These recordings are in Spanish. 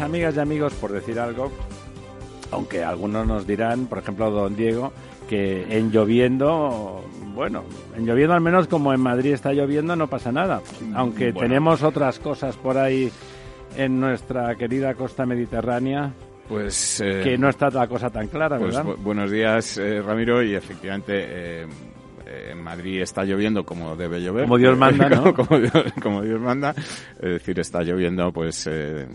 Amigas y amigos, por decir algo. Aunque algunos nos dirán, por ejemplo, don Diego, que en lloviendo, bueno, en lloviendo al menos como en Madrid está lloviendo no pasa nada. Aunque Bueno. tenemos otras cosas por ahí en nuestra querida costa mediterránea, Pues, eh, que no está la cosa tan clara, pues, ¿verdad? bu- buenos días, eh, Ramiro, y efectivamente eh, eh, en Madrid está lloviendo como debe llover. Como Dios manda, ¿no? como, como Dios, como Dios manda. Es decir, está lloviendo pues eh,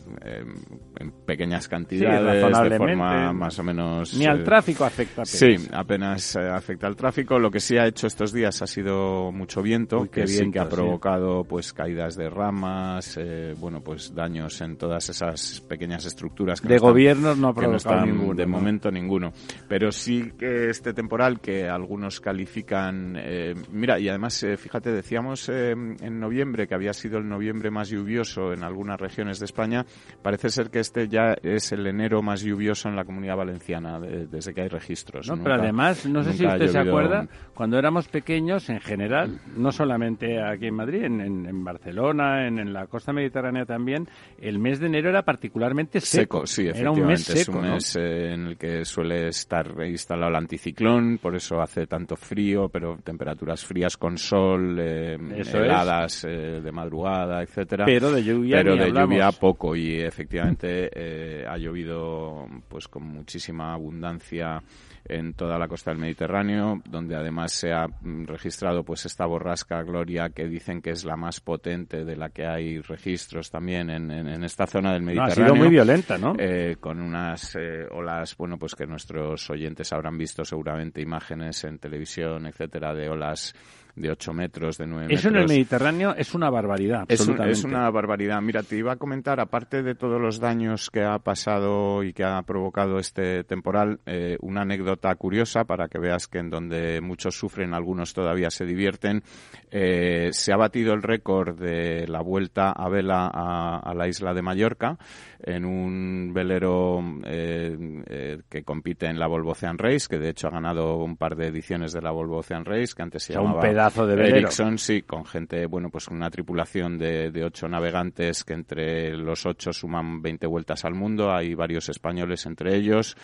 en pequeñas cantidades, de forma más o menos... Ni al eh, tráfico afecta. apenas. Sí, apenas eh, afecta al tráfico. Lo que sí ha hecho estos días ha sido mucho viento, Uy, que sí viento, que ha sí. provocado pues caídas de ramas, eh, bueno, pues daños en todas esas pequeñas estructuras que De no están- gobiernos no ha no provocado están ninguno. de ¿no? momento ninguno. Pero sí que este temporal que algunos califican, eh, mira, y además, eh, fíjate, decíamos eh, en noviembre que había sido el noviembre más lluvioso en algunas regiones de España, parece ser que este ya es el enero más lluvioso en la comunidad valenciana de- desde que hay registros. No, Nunca- pero además, no sé si usted se acuerda, cuando éramos pequeños, en general, no solamente aquí en Madrid, en, en- en Barcelona, en, en la costa mediterránea también, el mes de enero era particularmente seco. Seco, sí, Era efectivamente. un mes seco, es un mes eh, en el que suele estar instalado el anticiclón, por eso hace tanto frío, pero temperaturas frías con sol, eh, heladas eh, de madrugada, etcétera. Pero de lluvia Pero de hablamos. lluvia poco y efectivamente eh, ha llovido pues con muchísima abundancia en toda la costa del Mediterráneo, donde además se ha mm, registrado pues esta borrasca Gloria que dicen que es la más potente de la que hay registros también en, en- en esta zona del No, ha Mediterráneo. sido muy violenta, ¿no? Eh, con unas eh, olas, bueno, pues que nuestros oyentes habrán visto seguramente imágenes en televisión, etcétera, de olas de 8 metros, de 9 Eso en el metros. Mediterráneo es una barbaridad, Es, un- absolutamente. es una barbaridad. Mira, te iba a comentar, aparte de todos los daños que ha pasado y que ha provocado este temporal, eh, una anécdota curiosa para que veas que en donde muchos sufren, algunos todavía se divierten. Eh, se ha batido el récord de la vuelta a vela a, a la isla de Mallorca en un velero eh, eh, que compite en la Volvo Ocean Race, que de hecho ha ganado un par de ediciones de la Volvo Ocean Race, que antes se O sea, un llamaba de velero. Ericsson, sí, con gente, bueno, pues una tripulación de, de ocho navegantes que entre los ocho suman 20 vueltas al mundo. Hay varios españoles entre ellos.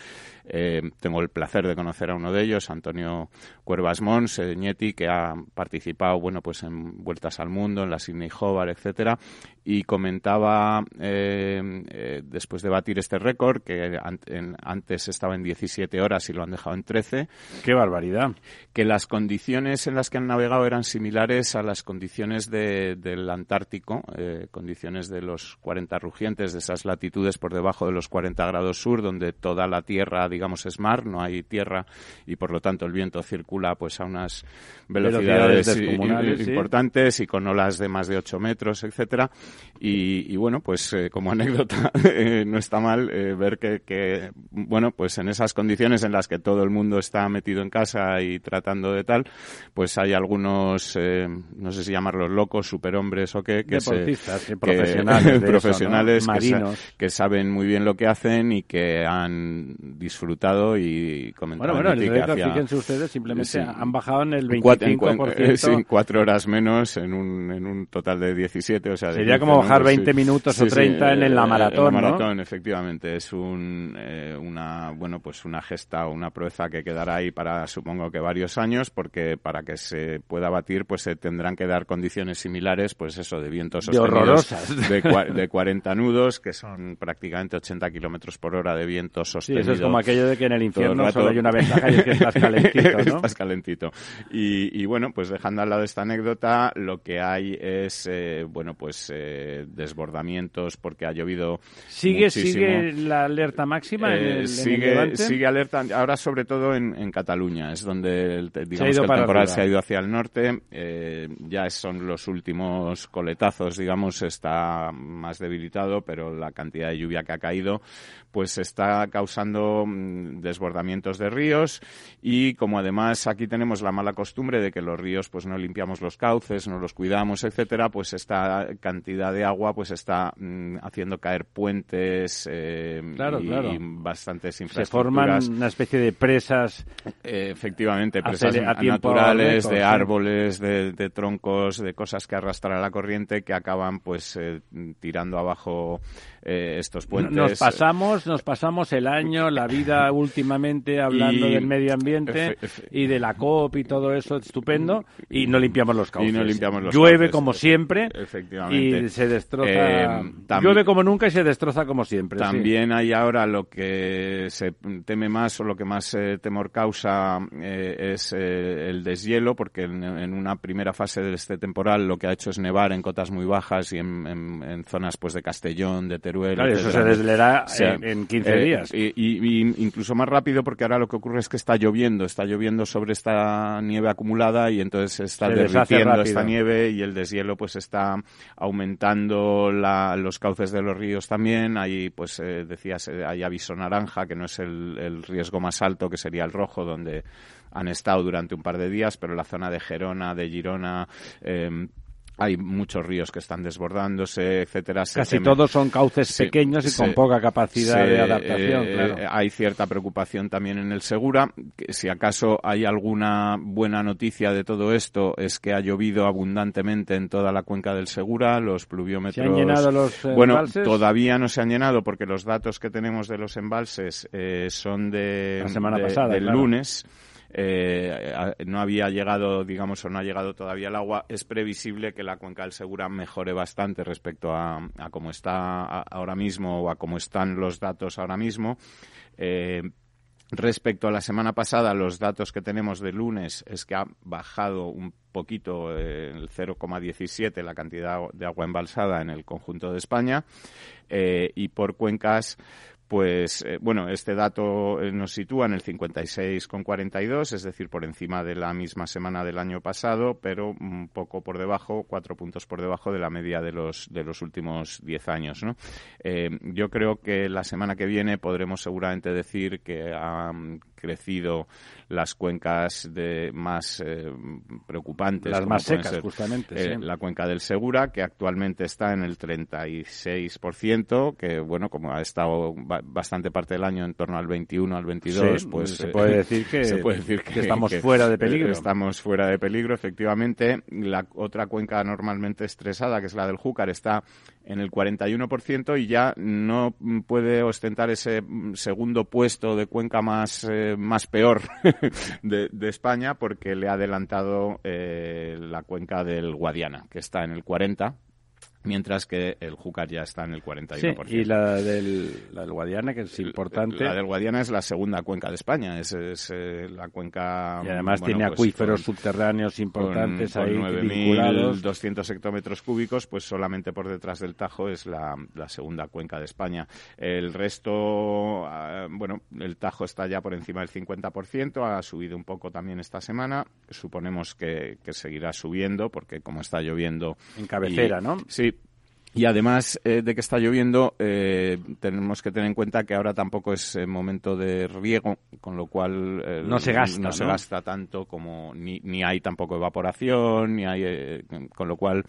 Eh, tengo el placer de conocer a uno de ellos, Antonio Cuervas Mons, eh, que ha participado, bueno, pues en vueltas al mundo, en la Sydney Hobart, etcétera, y comentaba eh, eh, después de batir este récord que an- en- antes estaba en 17 horas y lo han dejado en 13 Qué barbaridad. que las condiciones en las que han navegado eran similares a las condiciones de- del Antártico, condiciones de los 40 rugientes, de esas latitudes por debajo de los 40 grados sur, donde toda la tierra, digamos, es mar, no hay tierra y por lo tanto el viento circula pues a unas Velocidades velocidades sí. importantes y con olas de más de 8 metros, etcétera. Y, y bueno, pues eh, como anécdota eh, no está mal eh, ver que, que, bueno, pues en esas condiciones en las que todo el mundo está metido en casa y tratando de tal, pues hay algunos, eh, no sé si llamarlos locos, superhombres o qué, que Deportistas, que- profesionales de eso, ¿no? profesionales que, sa- que saben muy bien lo que hacen y que han disfrutado y comentaba Bueno, bueno, el hacía- fíjense ustedes, simplemente Sí. han bajado en el en cuatro, en 25%. cua- eh, sí, cuatro horas menos en un, en un total de 17. O sea, de Sería 15, como bajar Pues 20 minutos o 30 en eh, la maratón, En la ¿no? maratón, efectivamente. Es un, eh, una, bueno, pues una gesta o una proeza que quedará ahí para, supongo que varios años, porque para que se pueda batir, pues se tendrán que dar condiciones similares, pues eso, de vientos De sostenidos horrorosas. De, cua- de 40 nudos, que son prácticamente 80 kilómetros por hora de viento Sí, sostenido. eso es como aquello de que en el infierno rato. solo hay una ventaja y es que estás calentito, ¿no? Estás calentito. Y, y bueno, pues dejando al lado esta anécdota, lo que hay es, eh, bueno, pues eh, desbordamientos porque ha llovido ¿Sigue, muchísimo. sigue la alerta máxima en Eh, el, en el sigue, Levante? sigue alerta, ahora sobre todo en, en Cataluña, es donde el, digamos que el temporal arriba. se ha ido hacia el norte, eh, ya son los últimos coletazos, digamos, está más debilitado, pero la cantidad de lluvia que ha caído, pues está causando mm, desbordamientos de ríos y como además aquí tenemos la mala costumbre de que los ríos pues no limpiamos los cauces, no los cuidamos, etcétera, pues esta cantidad de agua pues está mm, haciendo caer puentes eh, Claro, y, claro. y bastantes Se infraestructuras. forman una especie de presas Eh, efectivamente, presas a naturales, de sí. árboles, de, de troncos, de cosas que arrastra la corriente que acaban pues eh, tirando abajo eh, estos puentes. Nos pasamos, nos pasamos el año, la vida últimamente hablando Y- del medio ambiente efe- efe- y de la COP y todo eso estupendo y no limpiamos los cauces. Y no limpiamos los Llueve cauces, como siempre efectivamente. y se destroza. Eh, Llueve como nunca y se destroza como siempre. sí. También hay ahora lo que se teme más o lo que más eh, temor causa es el deshielo, porque en, en una primera fase de este temporal lo que ha hecho es nevar en cotas muy bajas y en, en- en zonas pues de Castellón, de Teruel. Claro, eso se desleerá en, en 15 eh, días. Y, y- y incluso más rápido porque ahora lo que ocurre es que está lloviendo, está lloviendo sobre esta nieve acumulada y entonces está Se derritiendo rápido. esta nieve y el deshielo pues está aumentando la- los cauces de los ríos también. Hay, pues eh, decías, eh, hay aviso naranja, que no es el, el riesgo más alto, que sería el rojo, donde han estado durante un par de días, pero la zona de Gerona, de Girona, eh, hay muchos ríos que están desbordándose, etcétera. Se Casi teme- todos son cauces Sí, pequeños y con poca capacidad se- de adaptación, eh, claro. Hay cierta preocupación también en el Segura. que si acaso hay alguna buena noticia de todo esto es que ha llovido abundantemente en toda la cuenca del Segura. Los pluviómetros. ¿Se han llenado los eh, bueno, embalses? todavía no se han llenado porque los datos que tenemos de los embalses eh, son de, La semana de- pasada, del claro. lunes. Eh, no había llegado, digamos, o no ha llegado todavía el agua. Es previsible que la cuenca del Segura mejore bastante respecto a, cómo está ahora mismo o a cómo están los datos ahora mismo. Eh, Respecto a la semana pasada, los datos que tenemos de lunes es que ha bajado un poquito eh, el 0,17 la cantidad de agua embalsada en el conjunto de España y por cuencas pues eh, bueno, este dato eh, nos sitúa en el 56,42, es decir, por encima de la misma semana del año pasado, pero un poco por debajo, cuatro puntos por debajo de la media de los de los últimos diez años. ¿no? Eh, yo creo que la semana que viene podremos seguramente decir que crecido las cuencas de más eh, preocupantes, Las más secas, ser, justamente, eh, sí. la cuenca del Segura, que actualmente está en el 36%, que bueno, como ha estado ba- bastante parte del año en torno al 21, al 22, Sí, pues se eh, puede decir que- se puede decir que estamos fuera de peligro. Estamos fuera de peligro, efectivamente. La otra cuenca normalmente estresada, que es la del Júcar, está en el 41% y ya no puede ostentar ese segundo puesto de cuenca más, eh, más peor de, de España porque le ha adelantado eh, la cuenca del Guadiana, que está en el 40%, mientras que el Júcar ya está en el 41%. Sí, y la del, la del Guadiana, que es importante. La del Guadiana es la segunda cuenca de España, es, es, eh, la cuenca... y además bueno, tiene pues, acuíferos con- subterráneos importantes con, ahí con vinculados. 9.200 hectómetros cúbicos, pues solamente por detrás del Tajo es la, la segunda cuenca de España. El resto, ah, bueno, el Tajo está ya por encima del 50%, ha subido un poco también esta semana. Suponemos que, que seguirá subiendo porque como está lloviendo... En cabecera, y- ¿no? Sí, y además eh, de que está lloviendo, eh, tenemos que tener en cuenta que ahora tampoco es eh, momento de riego, con lo cual eh, No se gasta, no se ¿no? gasta tanto como ni, ni hay tampoco evaporación, ni hay, eh, con lo cual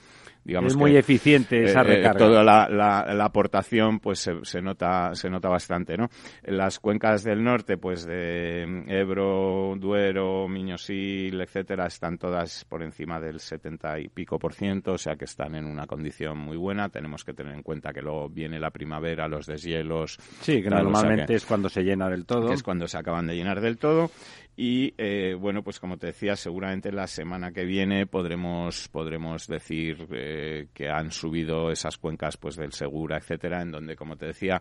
digamos es muy eficiente esa recarga. toda la, la, aportación pues se, se, nota se nota bastante, ¿no? Las cuencas del norte, pues de Ebro, Duero, Miñosil, etcétera, están todas por encima del 70 y pico por ciento, o sea que están en una condición muy buena. Tenemos que tener en cuenta que luego viene la primavera, los deshielos. Sí, que normalmente es cuando se llena del todo. es cuando se acaban de llenar del todo. Y eh, bueno, pues como te decía, seguramente la semana que viene podremos podremos decir eh, que han subido esas cuencas pues del Segura, etcétera, en donde como te decía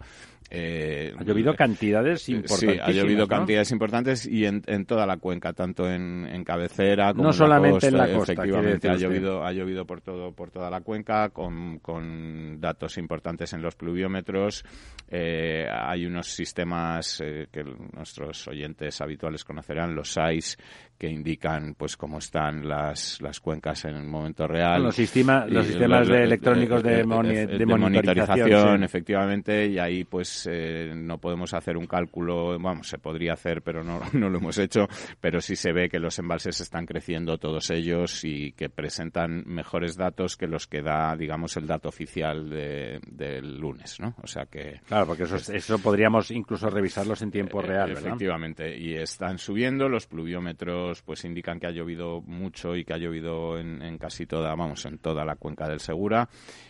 eh, ha llovido cantidades importantes. Sí, ha llovido cantidades importantes y en, en, toda la cuenca, tanto en, en cabecera como no solamente en la costa. Efectivamente, ha llovido ha llovido por todo por toda la cuenca con, con datos importantes en los pluviómetros. hay unos sistemas que nuestros oyentes habituales conocerán los SAIS que indican pues cómo están las, las cuencas en el momento real. Los, sistemas los sistemas de electrónicos de, de, monitorización, efectivamente, y ahí pues eh, no podemos hacer un cálculo, vamos, se podría hacer, pero no, no lo hemos hecho, pero sí se ve que los embalses están creciendo todos ellos y que presentan mejores datos que los que da, digamos, el dato oficial del lunes, ¿no? O sea que... Claro, porque eso, eso podríamos incluso revisarlos en tiempo eh, real, ¿verdad? Efectivamente, y están subiendo los pluviómetros pues indican que ha llovido mucho y que ha llovido en, en casi toda, vamos, en toda la cuenca del Segura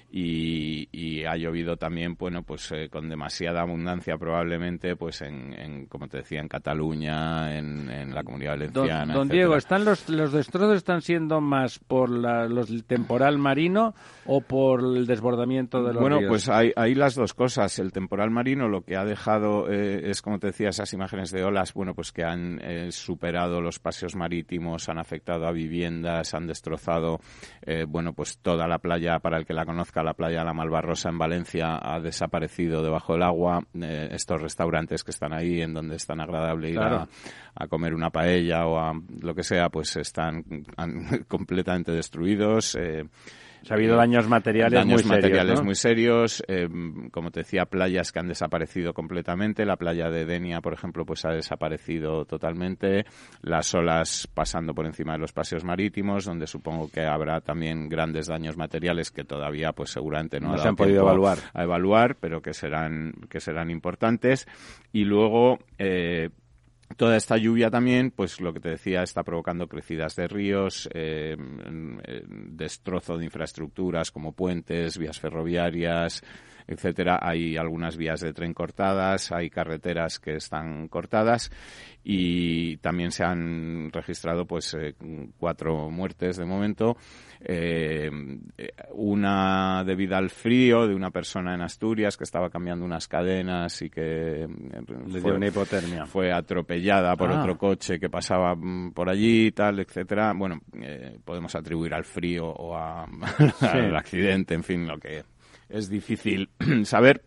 y, ha llovido también, bueno, pues eh, con demasiada abundancia probablemente, pues en, como te decía, en Cataluña, en, la Comunidad Valenciana. Don, Diego, ¿están los, los destrozos están siendo más por la, los, el temporal marino o por el desbordamiento de los Bueno, pues hay, hay, las dos cosas. El temporal marino lo que ha dejado eh, es, como te decía, esas imágenes de olas, bueno, pues que han eh, superado los paseos marítimos, han afectado a viviendas, han destrozado, bueno, pues toda la playa para el que la conozca la playa La Malvarrosa en Valencia ha desaparecido debajo del agua. Eh, estos restaurantes que están ahí, en donde es tan agradable ir a, comer una paella o a lo que sea, pues están completamente destruidos. Eh, ha habido daños materiales muy serios. muy serios. Eh, como te decía, playas que han desaparecido completamente. La playa de Denia, por ejemplo, pues ha desaparecido totalmente. Las olas pasando por encima de los paseos marítimos, donde supongo que habrá también grandes daños materiales que todavía, pues seguramente no, se han podido evaluar. A, evaluar, pero que serán que serán importantes. Y luego. Eh, Toda esta lluvia también, pues lo que te decía, está provocando crecidas de ríos, eh, destrozo de infraestructuras como puentes, vías ferroviarias, etcétera. Hay algunas vías de tren cortadas, hay carreteras que están cortadas y también se han registrado pues eh, cuatro muertes de momento eh, una debida al frío de una persona en Asturias que estaba cambiando unas cadenas y que eh, Le fue, una hipotermia. fue atropellada por ah. otro coche que pasaba mm, por allí tal etcétera bueno podemos atribuir al frío o al accidente en fin lo que es difícil saber.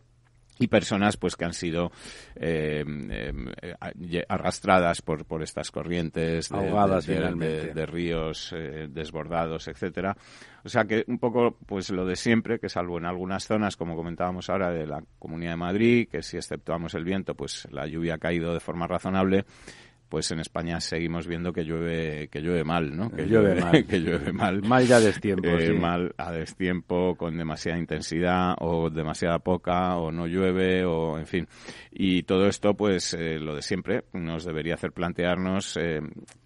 Y personas pues que han sido eh, eh, arrastradas por, por estas corrientes de, de, ríos eh, desbordados etcétera. O sea que un poco pues lo de siempre que salvo en algunas zonas como comentábamos ahora de la Comunidad de Madrid que si exceptuamos el viento pues la lluvia ha caído de forma razonable pues en España seguimos viendo que llueve que llueve mal, ¿no? Que llueve, mal. que llueve mal. Mal ya a destiempo, eh, Mal a destiempo, con demasiada intensidad o demasiada poca o no llueve o en fin. Y todo esto, pues eh, lo de siempre, nos debería hacer plantearnos eh,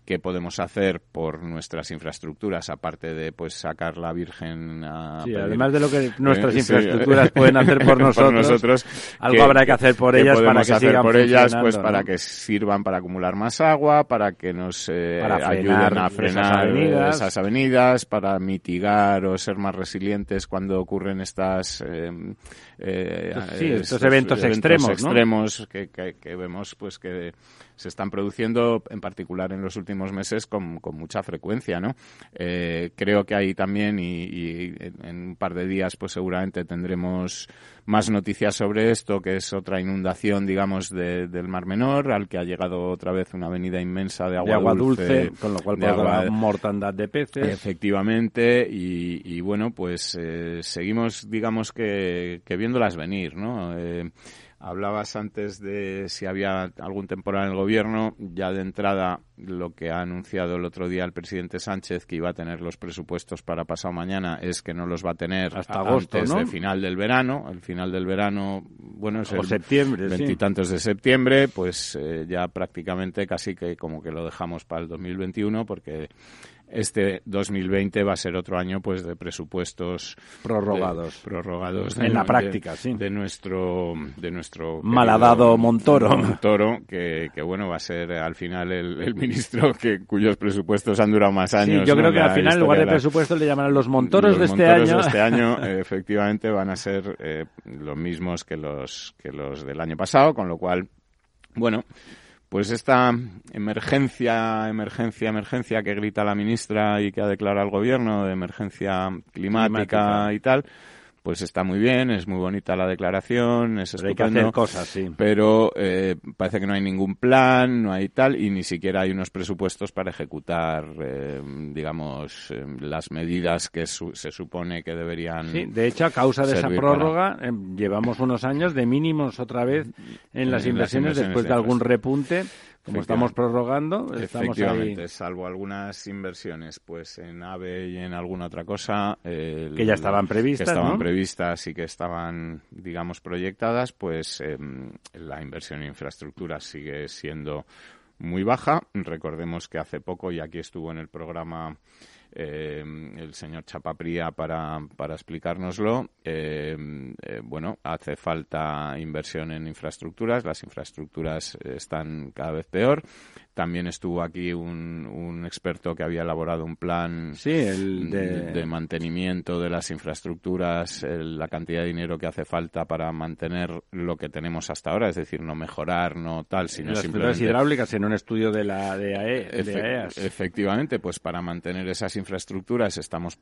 qué podemos hacer por nuestras infraestructuras, aparte de pues sacar la Virgen a sí, además de lo que nuestras infraestructuras pueden hacer por nosotros, algo habrá que hacer por ellas para que hacer por ellas pues para que sirvan para acumular más agua, para que nos eh, ayuden a frenar esas avenidas. para mitigar o ser más resilientes cuando ocurren estas eh, eh, estos, eventos, extremos, extremos que, que, vemos pues que se están produciendo en particular en los últimos meses con, con mucha frecuencia, ¿no? Eh, creo que ahí también y, en un par de días pues seguramente tendremos más noticias sobre esto, que es otra inundación, digamos, del Mar Menor, al que ha llegado otra vez una avenida inmensa de agua, dulce, con lo cual puede haber mortandad de peces. Efectivamente, y, bueno, pues eh, seguimos, digamos que, que viéndolas venir, ¿no? Eh, Hablabas antes de si había algún temporal en el gobierno. Ya de entrada, lo que ha anunciado el otro día el presidente Sánchez, que iba a tener los presupuestos para pasado mañana, es que no los va a tener hasta agosto, antes ¿no? del final del verano. El final del verano, bueno, es O el septiembre, sí. veintitantos de septiembre, pues eh, ya prácticamente casi que como que lo dejamos para el 2021, porque este 2020 va a ser otro año pues de presupuestos Prorrogados. de- prorrogados En la de- práctica, sí. de nuestro de nuestro Malhadado Montoro. Montoro que, que, bueno va a ser al final el, el ministro que cuyos presupuestos han durado más años Sí, yo ¿no? creo que al final, en lugar de la- presupuesto, le llamarán los montoros los de este montoros año. de este año, eh, efectivamente van a ser eh, los mismos que los que los del año pasado, con lo cual, bueno, pues esta emergencia, emergencia, emergencia que grita la ministra y que ha declarado el gobierno de emergencia climática, Climática. y tal, pues está muy bien, es muy bonita la declaración, es Pero hay que estupendo hacer cosas, sí. pero eh, parece que no hay ningún plan, no hay tal, y ni siquiera hay unos presupuestos para ejecutar, eh, digamos, eh, las medidas que su- se supone que deberían. Sí, de hecho, a causa de esa prórroga, eh, llevamos unos años de mínimos otra vez en las En las inversiones después de algún repunte. Como estamos prorrogando, estamos Efectivamente, ahí. salvo algunas inversiones, pues en AVE y en alguna otra cosa. Que ya estaban previstas, Que estaban ¿no? previstas y que estaban, digamos, proyectadas, pues eh, la inversión en infraestructura sigue siendo muy baja. Recordemos que hace poco, y aquí estuvo en el programa eh, el señor Chapapría para, para explicárnoslo. eh, eh, bueno, hace falta inversión en infraestructuras. Las infraestructuras están cada vez peor. También estuvo aquí un, un experto que había elaborado un plan Sí, el de... de mantenimiento de las infraestructuras, el- la cantidad de dinero que hace falta para mantener lo que tenemos hasta ahora, es decir, no mejorar, no tal, sino las simplemente hidráulicas en un estudio de la de, AE, de AEAS. Efectivamente, pues para mantener esas infraestructuras estamos,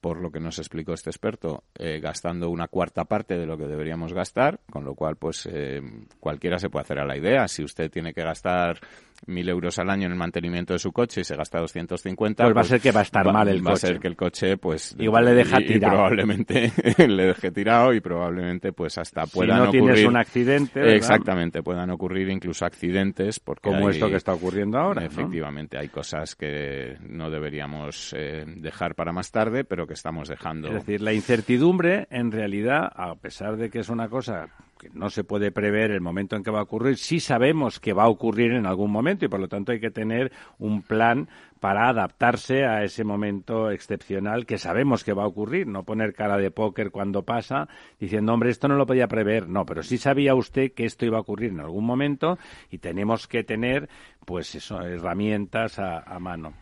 por lo que nos explicó este experto, eh, gastando una cuarta parte de lo que deberíamos gastar, con lo cual, pues eh, cualquiera se puede hacer a la idea. Si usted tiene que gastar mil euros al año en el mantenimiento de su coche y se gasta 250, Pues va a ser que va a estar mal el va a coche. ser que el coche, pues Igual le deja y- y tirado. probablemente le deje tirado y probablemente, pues hasta si puedan no tienes ocurrir un accidente, ¿verdad? Exactamente, puedan ocurrir incluso accidentes porque como hay- esto que está ocurriendo ahora. ¿no? Efectivamente, hay cosas que no deberíamos eh, dejar para más tarde, pero que estamos dejando. Es decir, la incertidumbre, en realidad, a pesar de que es una cosa que no se puede prever el momento en que va a ocurrir, sí sabemos que va a ocurrir en algún momento y por lo tanto hay que tener un plan para adaptarse a ese momento excepcional que sabemos que va a ocurrir, no poner cara de póker cuando pasa diciendo, hombre, esto no lo podía prever, no, pero sí sabía usted que esto iba a ocurrir en algún momento y tenemos que tener, pues eso, herramientas a, a mano.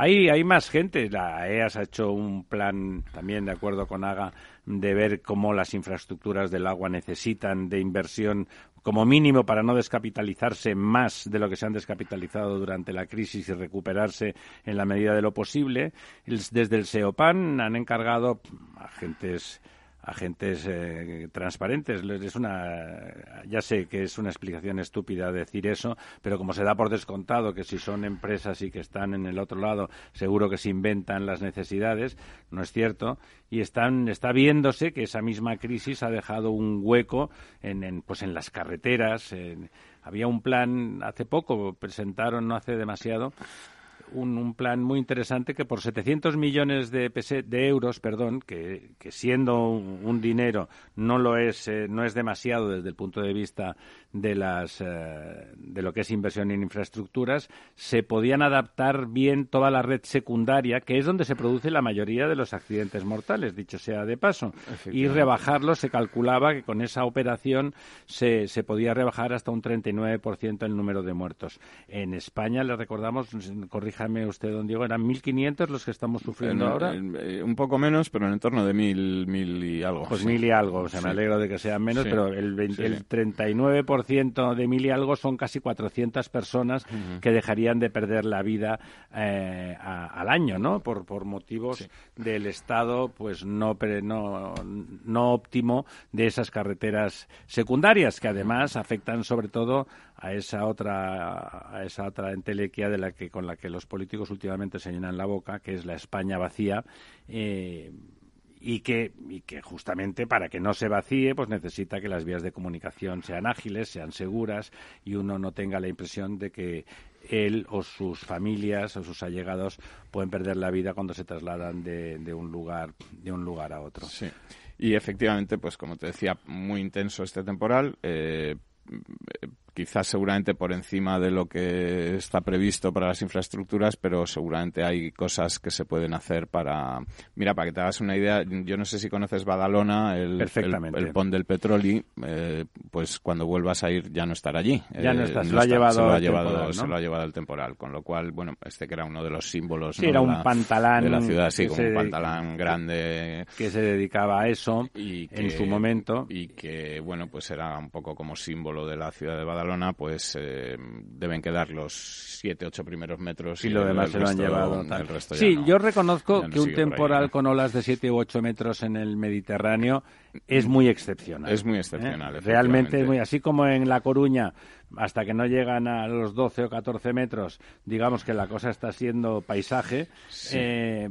Hay, hay más gente. La EAS ha hecho un plan, también de acuerdo con AGA, de ver cómo las infraestructuras del agua necesitan de inversión como mínimo para no descapitalizarse más de lo que se han descapitalizado durante la crisis y recuperarse en la medida de lo posible. Desde el SEOPAN han encargado agentes agentes eh, transparentes. Es una, ya sé que es una explicación estúpida decir eso, pero como se da por descontado que si son empresas y que están en el otro lado, seguro que se inventan las necesidades, no es cierto. Y están, está viéndose que esa misma crisis ha dejado un hueco en, en, pues en las carreteras. en- había un plan hace poco, presentaron no hace demasiado, un, un plan muy interesante que por 700 millones de, de euros, perdón, que, que siendo un, un dinero no lo es, eh, no es demasiado desde el punto de vista de las eh, de lo que es inversión en infraestructuras, se podían adaptar bien toda la red secundaria, que es donde se produce la mayoría de los accidentes mortales, dicho sea de paso, y rebajarlo se calculaba que con esa operación se, se podía rebajar hasta un 39% el número de muertos. En España, le recordamos, corríjame usted, don Diego, eran 1.500 los que estamos sufriendo En- ahora. en- eh, un poco menos, pero en el torno de mil, mil y algo. Pues sí. mil y algo, o sea, Sí. me alegro de que sean menos, Sí, pero el, 20 sí. el 39% de mil y algo son casi 400 personas que dejarían de perder la vida eh, a- al año, ¿no? Por, por motivos del estado, pues no, pre- no, no óptimo de esas carreteras secundarias, que además afectan sobre todo a esa otra a esa otra entelequia de la que con la que los políticos últimamente se llenan la boca, que es la España vacía. eh, y que, y que justamente para que no se vacíe, pues necesita que las vías de comunicación sean ágiles, sean seguras y uno no tenga la impresión de que él o sus familias o sus allegados pueden perder la vida cuando se trasladan de, de un lugar de un lugar a otro. Sí. Y efectivamente, pues como te decía, muy intenso este temporal. Eh, quizás seguramente por encima de lo que está previsto para las infraestructuras, pero seguramente hay cosas que se pueden hacer para... Mira, para que te hagas una idea, yo no sé si conoces Badalona, el, el, pont del petróleo, eh, pues cuando vuelvas a ir ya no estará allí. Ya no eh, está, se, lo, ha llevado se lo ha llevado, temporal, se lo ha llevado el temporal, con lo cual, bueno, este que era uno de los símbolos sí, era un pantalán de la ciudad, sí, un pantalán grande. Que se dedicaba a eso y en su momento. Y que, bueno, pues era un poco como símbolo de la ciudad de Badalona, pues eh, deben quedar los siete, ocho primeros metros. Y, lo demás se lo han llevado. sí, yo reconozco que un temporal con olas de siete u ocho metros en el Mediterráneo es muy excepcional. Es muy excepcional. ¿eh? Realmente es muy así como en La Coruña hasta que no llegan a los 12 o 14 metros, digamos que la cosa está siendo paisaje eh,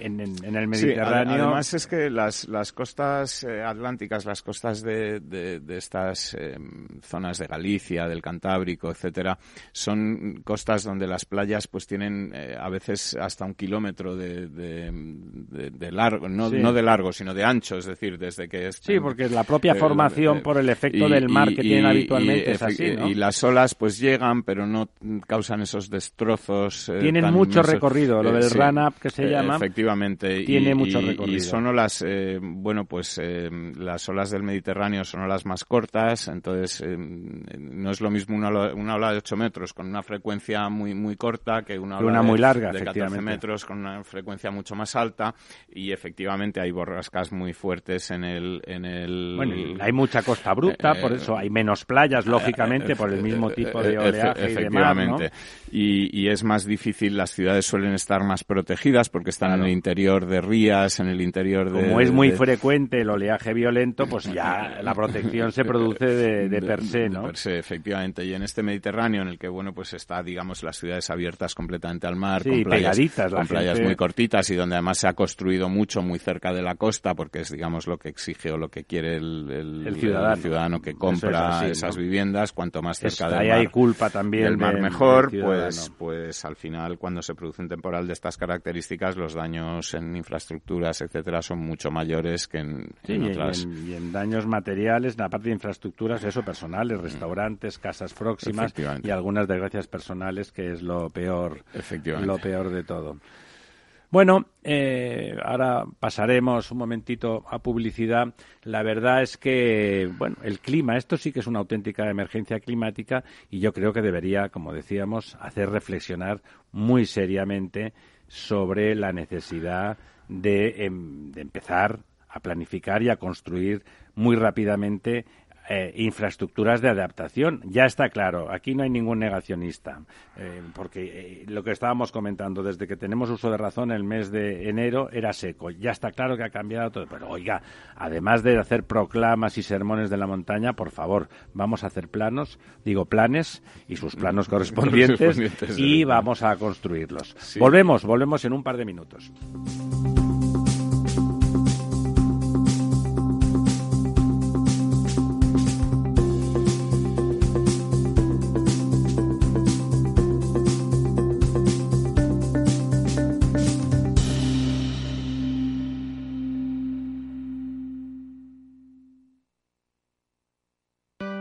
en, el Mediterráneo. además es que las, las costas eh, atlánticas, las costas de, de, estas eh, zonas de Galicia, del Cantábrico, etcétera, son costas donde las playas pues tienen a veces hasta un kilómetro de, de largo, no, no de largo, sino de ancho, es decir, desde que... es sí, porque la propia formación por el efecto del mar que tienen habitualmente es así, ¿no? las olas pues llegan, pero no causan esos destrozos. Eh, Tienen mucho recorrido, lo del run-up que se llama. Efectivamente. Tiene mucho recorrido. Y son olas, eh, bueno, pues eh, las olas del Mediterráneo son olas más cortas, entonces no es lo mismo una ola, una ola, de 8 metros con una frecuencia muy muy corta que una ola muy larga, de 14 metros con una frecuencia mucho más alta y efectivamente hay borrascas muy fuertes en el... En el bueno, hay mucha costa abrupta, por eso hay menos playas, lógicamente, por el mismo tipo de oleaje Efectivamente. Y, es más difícil, las ciudades suelen estar más protegidas porque están en el interior de rías, en el interior de... Como es muy frecuente el oleaje violento, pues ya la protección se produce de, per se, ¿no? De per se, efectivamente. Y en este Mediterráneo, en el que, bueno, pues está, digamos, las ciudades abiertas completamente al mar, con playas, con playas muy cortitas y donde además se ha construido mucho muy cerca de la costa porque es, digamos, lo que exige o lo que quiere el, ciudadano. que compra esas viviendas, cuanto más ahí hay culpa también el mar mejor, pues, pues al final cuando se produce un temporal de estas características los daños en infraestructuras, etcétera, son mucho mayores que en, otras. Y en, daños materiales, en la parte de infraestructuras, eso personales, restaurantes, casas próximas y algunas desgracias personales que es lo peor, lo peor de todo. Bueno, eh, ahora pasaremos un momentito a publicidad. La verdad es que, bueno, el clima, esto sí que es una auténtica emergencia climática y yo creo que debería, como decíamos, hacer reflexionar muy seriamente sobre la necesidad de, em, de empezar a planificar y a construir muy rápidamente eh, infraestructuras de adaptación. Ya está claro, aquí no hay ningún negacionista, eh, porque eh, lo que estábamos comentando, desde que tenemos uso de razón, el mes de enero era seco. Ya está claro que ha cambiado todo. Pero oiga, además de hacer proclamas y sermones de la montaña, por favor, vamos a hacer planos, digo planes y sus planos correspondientes, y vamos a construirlos. Volvemos, volvemos en un par de minutos.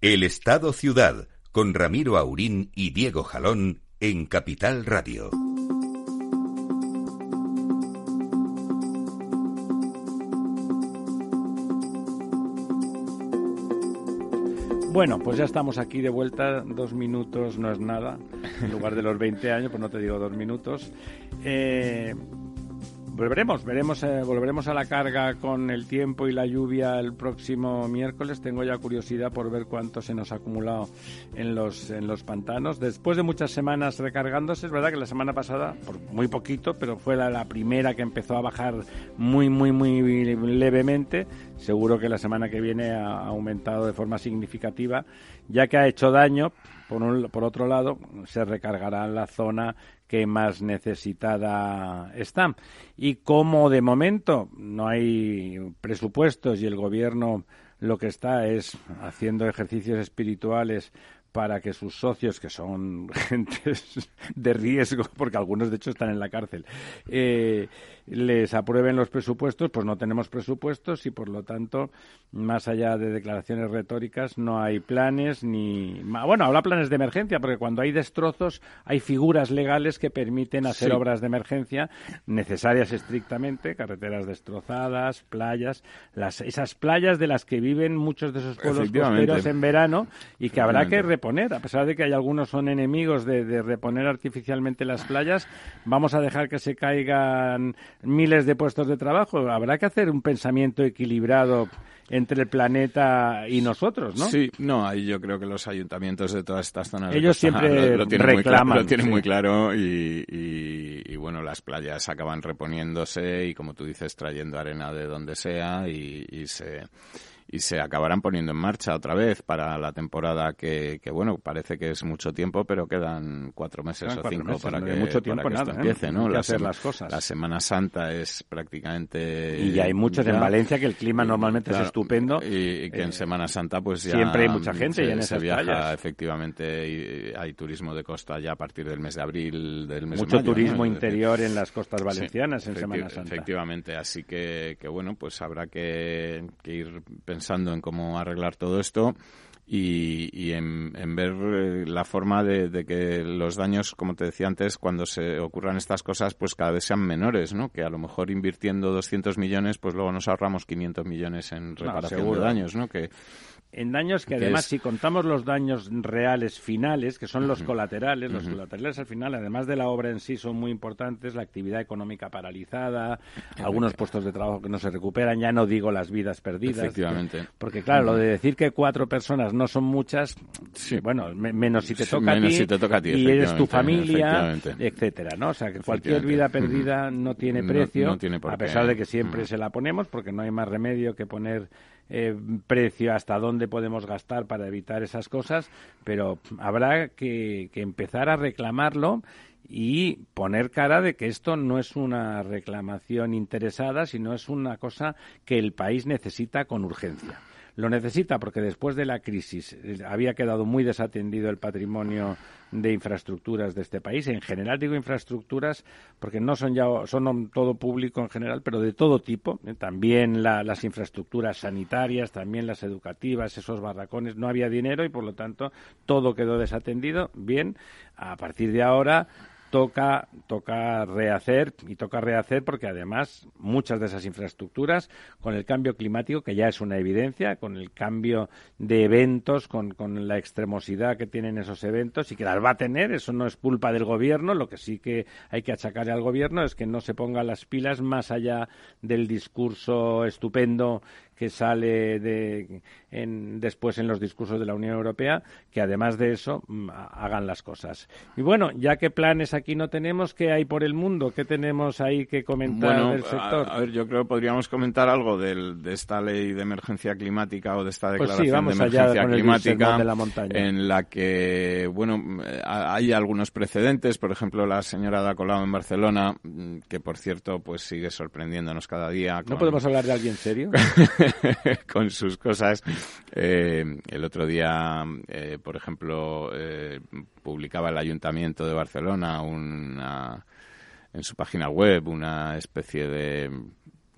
El Estado Ciudad con Ramiro Aurín y Diego Jalón en Capital Radio. Bueno, pues ya estamos aquí de vuelta. Dos minutos no es nada. En lugar de los 20 años, pues no te digo dos minutos. Eh, Volveremos, veremos, eh, volveremos a la carga con el tiempo y la lluvia el próximo miércoles. Tengo ya curiosidad por ver cuánto se nos ha acumulado en los, en los pantanos. Después de muchas semanas recargándose, es verdad que la semana pasada, por muy poquito, pero fue la, la primera que empezó a bajar muy, muy, muy levemente. Seguro que la semana que viene ha aumentado de forma significativa, ya que ha hecho daño. Por, un, por otro lado, se recargará la zona que más necesitada está. Y como de momento no hay presupuestos y el gobierno lo que está es haciendo ejercicios espirituales para que sus socios, que son gentes de riesgo, porque algunos de hecho están en la cárcel, eh, les aprueben los presupuestos, pues no tenemos presupuestos y por lo tanto, más allá de declaraciones retóricas, no hay planes ni. Bueno, habla planes de emergencia, porque cuando hay destrozos hay figuras legales que permiten hacer obras de emergencia necesarias estrictamente, carreteras destrozadas, playas, las, esas playas de las que viven muchos de esos pueblos costeros en verano y que habrá que reponer, a pesar de que hay algunos son enemigos de, de reponer artificialmente las playas, vamos a dejar que se caigan miles de puestos de trabajo. Habrá que hacer un pensamiento equilibrado entre el planeta y nosotros, ¿no? Sí, no, ahí yo creo que los ayuntamientos de todas estas zonas ellos siempre lo, tienen reclaman, muy claro, lo tienen muy claro y, y, bueno, las playas acaban reponiéndose y como tú dices trayendo arena de donde sea y, y se y se acabarán poniendo en marcha otra vez para la temporada que, que bueno, parece que es mucho tiempo, pero quedan cuatro meses o cinco para que, mucho tiempo para que nada, esto empiece, ¿no? Hay que La, hacer las cosas. la Semana Santa es prácticamente... Y ya hay muchos en ya- Valencia que el clima normalmente Claro, es estupendo. Y, y que en Eh, Semana Santa pues ya... siempre hay mucha gente se, y en se esas viaja playas. efectivamente y hay turismo de costa ya a partir del mes de abril, del mes de Mucho mayo, ¿no? turismo decir, interior en las costas valencianas Sí, en Semana Santa. Efectivamente, así que, que bueno, pues habrá que, que ir pensando en cómo arreglar todo esto y, y en, en ver eh, la forma de, de que los daños, como te decía antes, cuando se ocurran estas cosas, pues cada vez sean menores, ¿no? Que a lo mejor invirtiendo 200 millones, pues luego nos ahorramos 500 millones en reparación de daños, ¿no? Que, En daños que además, es- si contamos los daños reales finales, que son los colaterales, los colaterales al final, además de la obra en sí, son muy importantes, la actividad económica paralizada, algunos puestos de trabajo que no se recuperan, ya no digo las vidas perdidas. Efectivamente. Porque claro, lo de decir que cuatro personas no son muchas, bueno, me- menos si te Sí, toca a menos ti, si te toca a ti, y eres tu familia, etcétera, ¿no? O sea, que cualquier vida perdida no tiene precio, no tiene por a pesar de que siempre se la ponemos, porque no hay más remedio que poner eh, precio hasta dónde podemos gastar para evitar esas cosas, pero habrá que, que empezar a reclamarlo y poner cara de que esto no es una reclamación interesada, sino es una cosa que el país necesita con urgencia. Lo necesita porque después de la crisis eh, había quedado muy desatendido el patrimonio de infraestructuras de este país. En general digo infraestructuras porque no son ya son todo público en general, pero de todo tipo. Eh, También la- las infraestructuras sanitarias, también las educativas, esos barracones. No había dinero y por lo tanto todo quedó desatendido. Bien, a partir de ahora toca, toca rehacer y toca rehacer porque además muchas de esas infraestructuras con el cambio climático, que ya es una evidencia, con el cambio de eventos, con, con la extremosidad que tienen esos eventos y que las va a tener, eso no es culpa del gobierno, lo que sí que hay que achacarle al gobierno es que no se ponga las pilas más allá del discurso estupendo que sale de, en, después en los discursos de la Unión Europea, que además de eso mm, hagan las cosas. Y bueno, ya que planes aquí no tenemos, ¿qué hay por el mundo? ¿Qué tenemos ahí que comentar del sector? A, ver, yo creo que podríamos comentar algo del, de esta ley de emergencia climática o de esta pues declaración de emergencia climática de la montaña. en la que, bueno, hay algunos precedentes, por ejemplo, la señora da Colau en Barcelona, mm, que por cierto, pues sigue sorprendiéndonos cada día. ¿No podemos hablar de alguien serio? con sus cosas. Eh, el otro día, eh, por ejemplo, eh, publicaba el Ayuntamiento de Barcelona una, en su página web una especie de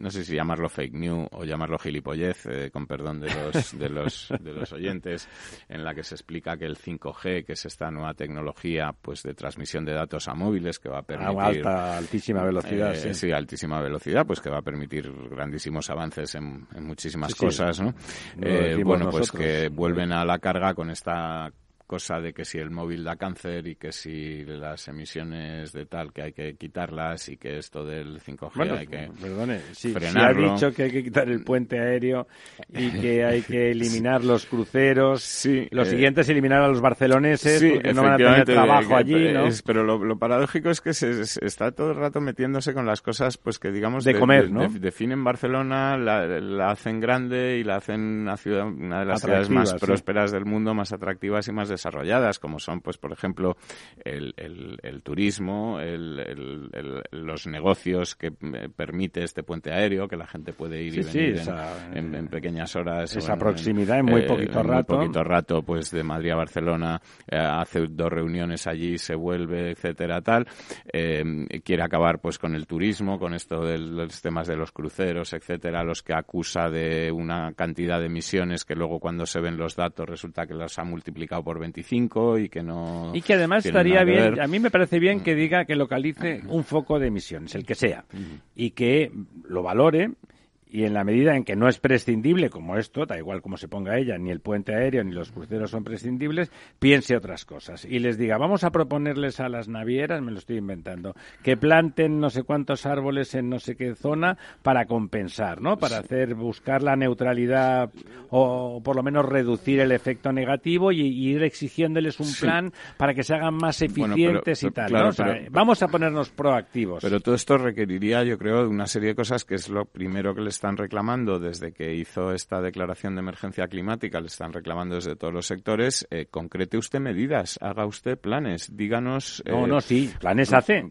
no sé si llamarlo fake news o llamarlo gilipollez, eh, con perdón de los, de, los, de los oyentes, en la que se explica que el 5G, que es esta nueva tecnología pues de transmisión de datos a móviles que va a permitir... A alta, altísima velocidad, eh, sí. altísima velocidad, pues que va a permitir grandísimos avances en, muchísimas cosas, ¿no? Eh, bueno, pues que vuelven a la carga con esta cosa de que si el móvil da cáncer y que si las emisiones de tal que hay que quitarlas y que esto del 5G hay que perdone, sí, ha dicho que hay que quitar el puente aéreo y que hay que eliminar los cruceros. Sí, lo eh, siguiente es eliminar a los barceloneses porque no van a tener trabajo allí, ¿no? pero lo, paradójico es que se, está todo el rato metiéndose con las cosas pues que digamos de, comer, ¿no? definen Barcelona, la, hacen grande y la hacen una ciudad una de las ciudades más prósperas del mundo, más atractivas y más desarrolladas, como son, pues, por ejemplo, el, el, turismo, los negocios que eh, permite este puente aéreo, que la gente puede ir y venir en, pequeñas horas. Esa proximidad en muy poquito rato. Muy poquito rato, pues, de Madrid a Barcelona, eh, hace dos reuniones allí, se vuelve, etcétera, tal. Eh, quiere acabar, pues, con el turismo, con esto de los temas de los cruceros, etcétera, los que acusa de una cantidad de emisiones que luego cuando se ven los datos resulta que los ha multiplicado por 25 y que no. Y que además estaría bien, a mí me parece bien que diga que localice un foco de emisiones, el que sea, y que lo valore y en la medida en que no es prescindible, como esto, da igual cómo se ponga ella, ni el puente aéreo ni los cruceros son prescindibles, piense otras cosas y les diga, vamos a proponerles a las navieras, me lo estoy inventando, que planten no sé cuántos árboles en no sé qué zona para compensar, ¿no? Para hacer, buscar la neutralidad o por lo menos reducir el efecto negativo y, ir exigiéndoles un plan para que se hagan más eficientes y tal, ¿no? vamos a ponernos proactivos. Pero todo esto requeriría, yo creo, una serie de cosas que es lo primero que les están reclamando desde que hizo esta declaración de emergencia climática, le están reclamando desde todos los sectores, eh, concrete usted medidas, haga usted planes, díganos... no, no, sí, planes hace.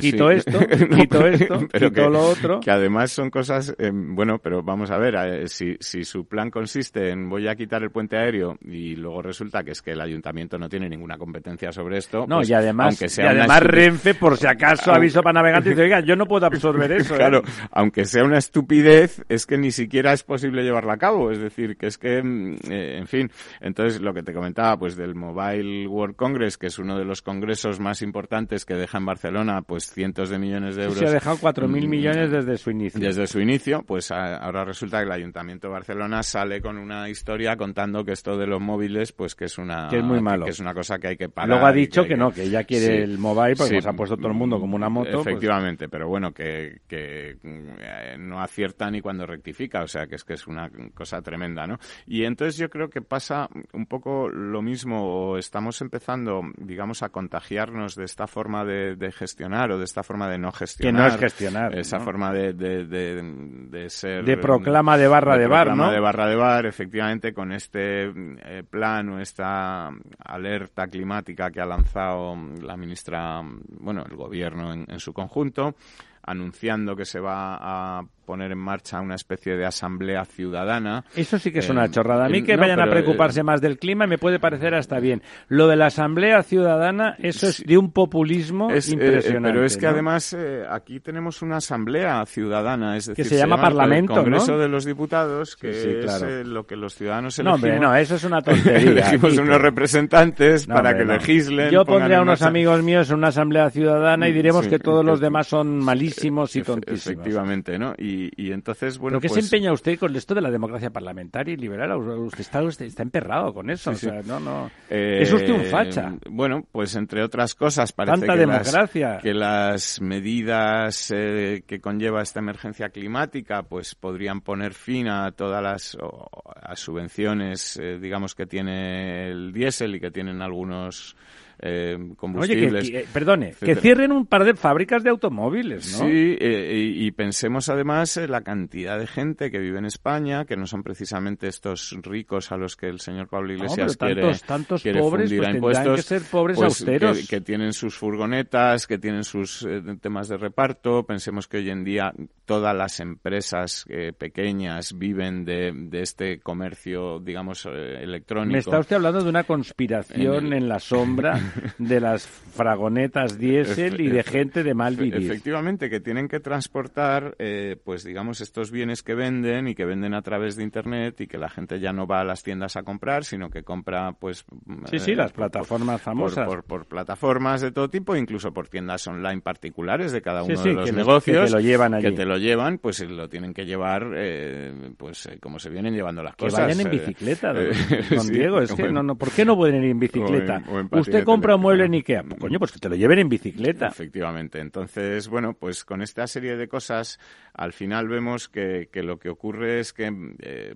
quito esto, quito esto, quito lo otro. Que además son cosas, eh, bueno, pero vamos a ver, eh, si, si su plan consiste en voy a quitar el puente aéreo y luego resulta que es que el ayuntamiento no tiene ninguna competencia sobre esto... No, pues, y además, aunque sea y además Renfe, por si acaso, aviso para navegantes, dice, oiga, yo no puedo absorber eso. Claro, aunque sea una estupidez, es que ni siquiera es posible llevarla a cabo. Es decir, que es que, mm, eh, en fin, entonces lo que te comentaba, pues del Mobile World Congress, que es uno de los congresos más importantes que deja en Barcelona, pues cientos de millones de euros. se ha dejado cuatro mil mm, millones desde su inicio. Desde su inicio, pues ahora resulta que el Ayuntamiento de Barcelona sale con una historia contando que esto de los móviles, pues que es una, que es muy malo. Que, es una cosa que hay que parar. Luego ha dicho que, no, que ella quiere el mobile porque nos ha puesto todo el mundo como una moto. Pues Efectivamente, pero bueno, que, que eh, no acierta ni cuando rectifica o sea que es que es una cosa tremenda, ¿no? Y entonces yo creo que pasa un poco lo mismo, o estamos empezando, digamos, a contagiarnos de esta forma de, gestionar o de esta forma de no gestionar. Que no es gestionar. Esa forma de, de, ser... De proclama de barra de, bar, ¿no? de barra de bar, efectivamente, con este eh, plan o esta alerta climática que ha lanzado la ministra, bueno, el gobierno en su conjunto, anunciando que se va a poner en marcha una especie de asamblea ciudadana. Eso sí que es Eh, una chorrada. A mí que no, vayan a eh, preocuparse más del clima me puede parecer hasta bien. Lo de la asamblea ciudadana, eso es de un populismo Es, eh, impresionante. pero es que ¿no? además eh, aquí tenemos una asamblea ciudadana, es decir, se llama Parlamento, el Congreso ¿no? de los Diputados, que Sí, sí, claro. es eh, lo que los ciudadanos No, elegimos. hombre, no, eso es una tontería. elegimos unos representantes No, para hombre, que no. legislen. Yo pondré a unos amigos míos en una asamblea ciudadana y diremos Sí, que todos los que- demás son malísimos y tontísimos. Efectivamente, ¿no? Y, y entonces, bueno, ¿Por qué pues... se empeña usted con esto de la democracia parlamentaria y liberal? Usted está, usted está emperrado con eso. Sí, o sea, sí. no, no. Eh, es usted un facha. Bueno, pues entre otras cosas parece Tanta que, democracia. Las, que las medidas eh, que conlleva esta emergencia climática pues podrían poner fin a todas las o, a subvenciones, eh, digamos, que tiene el diésel y que tienen algunos eh, Oye, que, combustibles. que- eh, perdone, que etcétera. cierren un par de fábricas de automóviles, ¿no? Sí, eh, y, y pensemos además en la cantidad de gente que vive en España, que no son precisamente estos ricos a los que el señor Pablo Iglesias pero quiere, tantos- tantos quiere pobres, pues impuestos, que ser pobres pues, austeros. Que, que tienen sus furgonetas, que tienen sus eh, temas de reparto. Pensemos que hoy en día todas las empresas eh, pequeñas viven de, de este comercio, digamos, eh, electrónico. Me está usted hablando de una conspiración En en, el- la sombra de las fragonetas diésel y de gente de mal vivir. Efectivamente, que tienen que transportar, eh, pues digamos, estos bienes que venden y que venden a través de Internet y que la gente ya no va a las tiendas a comprar, sino que compra, pues... Sí, sí, eh, las por- plataformas por- famosas. Por, por plataformas de todo tipo, incluso por tiendas online particulares de cada uno sí, de los que negocios. que te lo llevan allí. Que te lo llevan, pues lo tienen que llevar, eh, pues eh, como se vienen llevando las Que cosas. vayan en bicicleta, don, sí, Diego. Es que en- no, no, ¿por qué no pueden ir en bicicleta? o en Usted compra un mueble en. Ikea. Pues, coño, pues que te lo lleven en bicicleta. Efectivamente. Entonces, bueno, pues con esta serie de cosas, al final vemos que, que lo que ocurre es que, eh,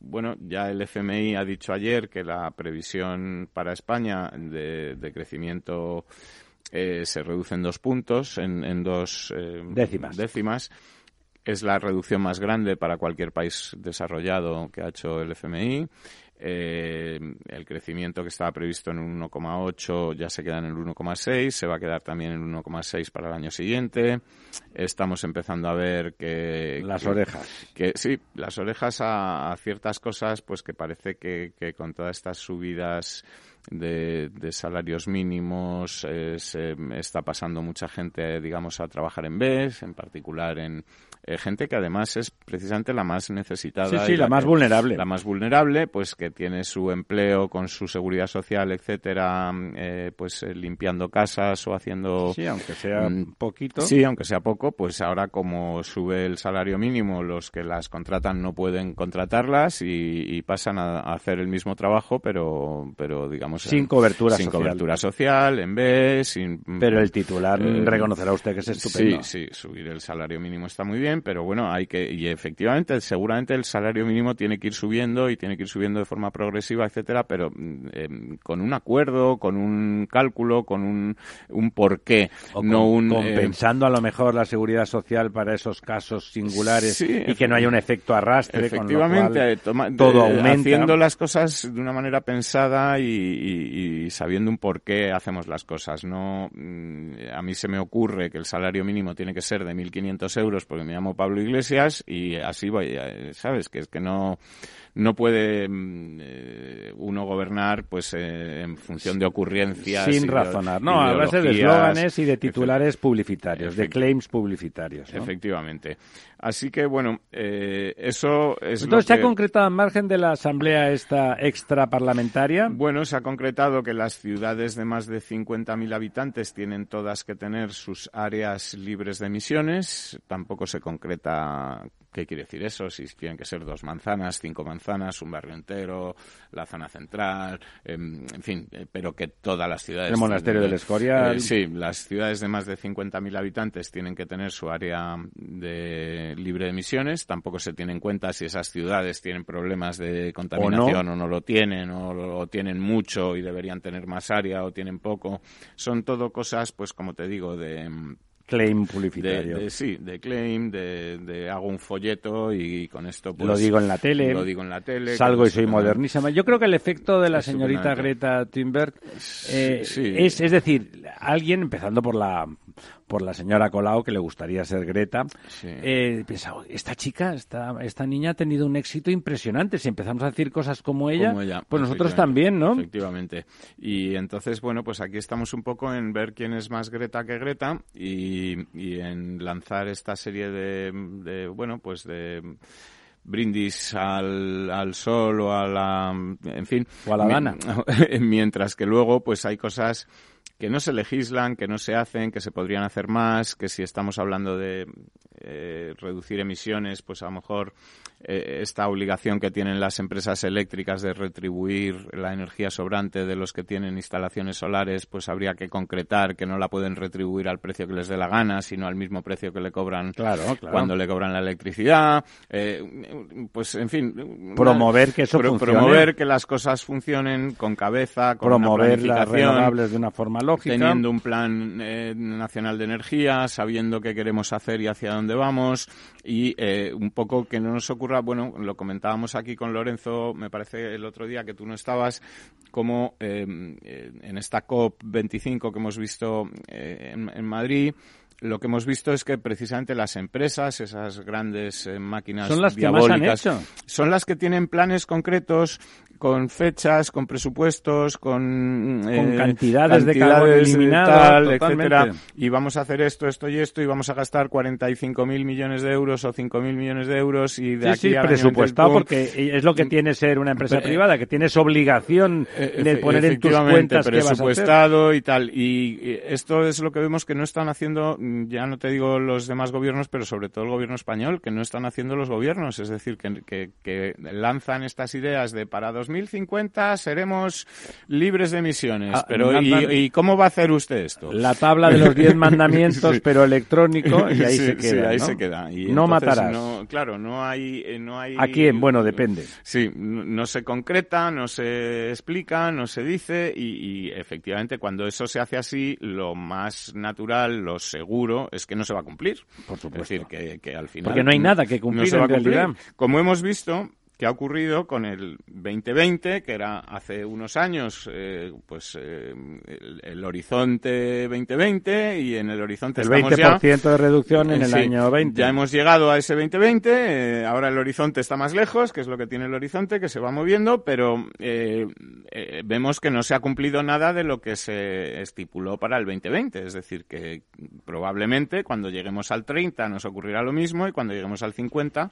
bueno, ya el FMI ha dicho ayer que la previsión para España de, de crecimiento eh, se reduce en dos puntos, en, en dos eh, Décimas. décimas. Es la reducción más grande para cualquier país desarrollado que ha hecho el FMI. Eh, el crecimiento que estaba previsto en un 1,8 ya se queda en el 1,6, se va a quedar también en el 1,6 para el año siguiente. Estamos empezando a ver que... Las que- orejas. que sí, las orejas a, a ciertas cosas, pues que parece que, que con todas estas subidas de, de salarios mínimos eh, se está pasando mucha gente, digamos, a trabajar en BES, en particular en eh, gente que además es precisamente la más necesitada. Sí, sí, y la más que- vulnerable. La más vulnerable, pues que tiene su empleo con su seguridad social, etcétera, eh, pues eh, limpiando casas o haciendo Sí, aunque sea Mm, poquito. Sí, aunque sea poco, pues ahora como sube el salario mínimo, los que las contratan no pueden contratarlas y, y pasan a, a hacer el mismo trabajo, pero, pero digamos Sin cobertura sin social. cobertura social, en vez, sin. Pero el titular Eh, reconocerá usted que es estupendo. Sí, sí, subir el salario mínimo está muy bien, pero bueno, hay que y efectivamente, seguramente el salario mínimo tiene que ir subiendo y tiene que ir subiendo de forma progresiva, etcétera, pero mm, eh, con un acuerdo, con un cálculo, con un, un porqué, O no con- un eh, compensando a lo mejor la seguridad social para esos casos singulares Sí, y que no haya un efecto arrastre con lo Efectivamente, cual eh, toma- todo eh, aumenta. haciendo las cosas de una manera pensada y, y- y sabiendo un por qué hacemos las cosas. No, mm, a mí se me ocurre que el salario mínimo tiene que ser de 1.500 euros porque me llamo Pablo Iglesias y así voy, eh, ¿sabes? Que es que no no puede mm, eh, uno gobernar pues eh, en función de ocurrencias sin razonar, no, a base de eslóganes y de titulares publicitarios, de claims publicitarios. ¿no? Efectivamente. Así que, bueno, eh, eso es lo Entonces, ¿se ha concretado al margen de la asamblea esta extraparlamentaria? Bueno, se ha concretado que las ciudades de más de 50.000 habitantes tienen todas que tener sus áreas libres de emisiones. Tampoco se concreta qué quiere decir eso, si tienen que ser dos manzanas, cinco manzanas, un barrio entero, la zona central, em, en fin, eh, pero que todas las ciudades... El monasterio del Escorial. Eh, sí, las ciudades de más de 50.000 habitantes tienen que tener su área de libre de emisiones. Tampoco se tiene en cuenta si esas ciudades tienen problemas de contaminación o no, lo tienen, o lo tienen mucho y deberían tener más área o tienen poco. Son todo cosas, pues como te digo, de... Claim De, publicitario. de- sí, de claim, de, de hago un folleto y con esto pues... lo digo en la tele. Lo digo en la tele. Salgo y soy modernísima. Yo creo que el efecto de la señorita. Greta Thunberg eh, Sí. es, es decir, alguien, empezando por la por la señora Colau, que le gustaría ser Greta, eh, piensa, esta chica, esta, esta niña ha tenido un éxito impresionante. Si empezamos a decir cosas como ella, pues nosotros también, ¿no? Efectivamente. Y entonces, bueno, pues aquí estamos un poco en ver quién es más Greta que Greta y, en lanzar esta serie de, de bueno, pues de brindis al, al sol o a la, en fin. O a la gana. Mientras que luego, pues hay cosas que no se legislan, que no se hacen, que se podrían hacer más, que si estamos hablando de eh, reducir emisiones, pues a lo mejor eh, esta obligación que tienen las empresas eléctricas de retribuir la energía sobrante de los que tienen instalaciones solares, pues habría que concretar que no la pueden retribuir al precio que les dé la gana, sino al mismo precio que le cobran cuando le cobran la electricidad. Eh, pues, en fin. Promover que eso funcione. Promover que las cosas funcionen con cabeza, con Promover las renovables de una forma lógica. Teniendo un plan eh, nacional de energía, sabiendo qué queremos hacer y hacia dónde vamos, y un poco que no nos ocurra bueno, lo comentábamos aquí con Lorenzo, me parece el otro día que tú no estabas, como eh, en esta COP25 que hemos visto eh, en, Madrid, lo que hemos visto es que precisamente las empresas, esas grandes eh, máquinas son las diabólicas, que son las que tienen planes concretos con fechas, con presupuestos, con, con cantidades, de carbono eliminado, etcétera, y vamos a hacer esto, esto y esto, y vamos a gastar 45.000 millones de euros o 5.000 millones de euros, y de aquí sí, presupuestado, porque es lo que tiene ser una empresa privada, que tienes obligación eh, de poner en tus cuentas presupuestado y tal, y esto es lo que vemos que no están haciendo, ya no te digo los demás gobiernos, pero sobre todo el gobierno español, que no están haciendo los gobiernos, es decir, que, que, que lanzan estas ideas de parados 2050 seremos libres de emisiones. Ah, pero ¿y, cómo va a hacer usted esto? La tabla de los 10 mandamientos, pero electrónico, y ahí se queda. ahí ¿no? se queda. Y no matarás. claro, no hay, eh, no hay. ¿A quién? Bueno, depende. Sí, no, se concreta, no se explica, no se dice, y, efectivamente cuando eso se hace así, lo más natural, lo seguro, es que no se va a cumplir. Por supuesto. Es decir, que, al final. Porque no hay nada que cumplir en realidad. Como hemos visto, ¿Qué ha ocurrido con el 2020, que era hace unos años, eh, pues eh, el, horizonte 2020 y en el horizonte el 20% de reducción en el año 20. Ya hemos llegado a ese 2020, eh, ahora el horizonte está más lejos, que es lo que tiene el horizonte, que se va moviendo, pero vemos que no se ha cumplido nada de lo que se estipuló para el 2020, es decir, que probablemente cuando lleguemos al 30 nos ocurrirá lo mismo y cuando lleguemos al 50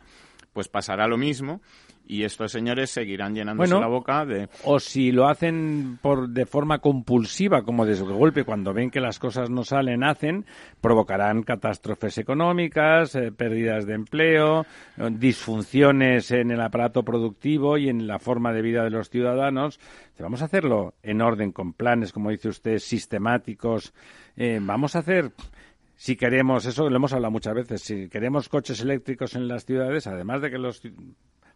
pues pasará lo mismo y estos señores seguirán llenándose la boca de... O si lo hacen por de forma compulsiva, como de golpe, cuando ven que las cosas no salen, hacen, provocarán catástrofes económicas, eh, pérdidas de empleo, eh, disfunciones en el aparato productivo y en la forma de vida de los ciudadanos. Vamos a hacerlo en orden, con planes, como dice usted, sistemáticos. Eh, vamos a hacer si queremos, eso lo hemos hablado muchas veces, si queremos coches eléctricos en las ciudades, además de que los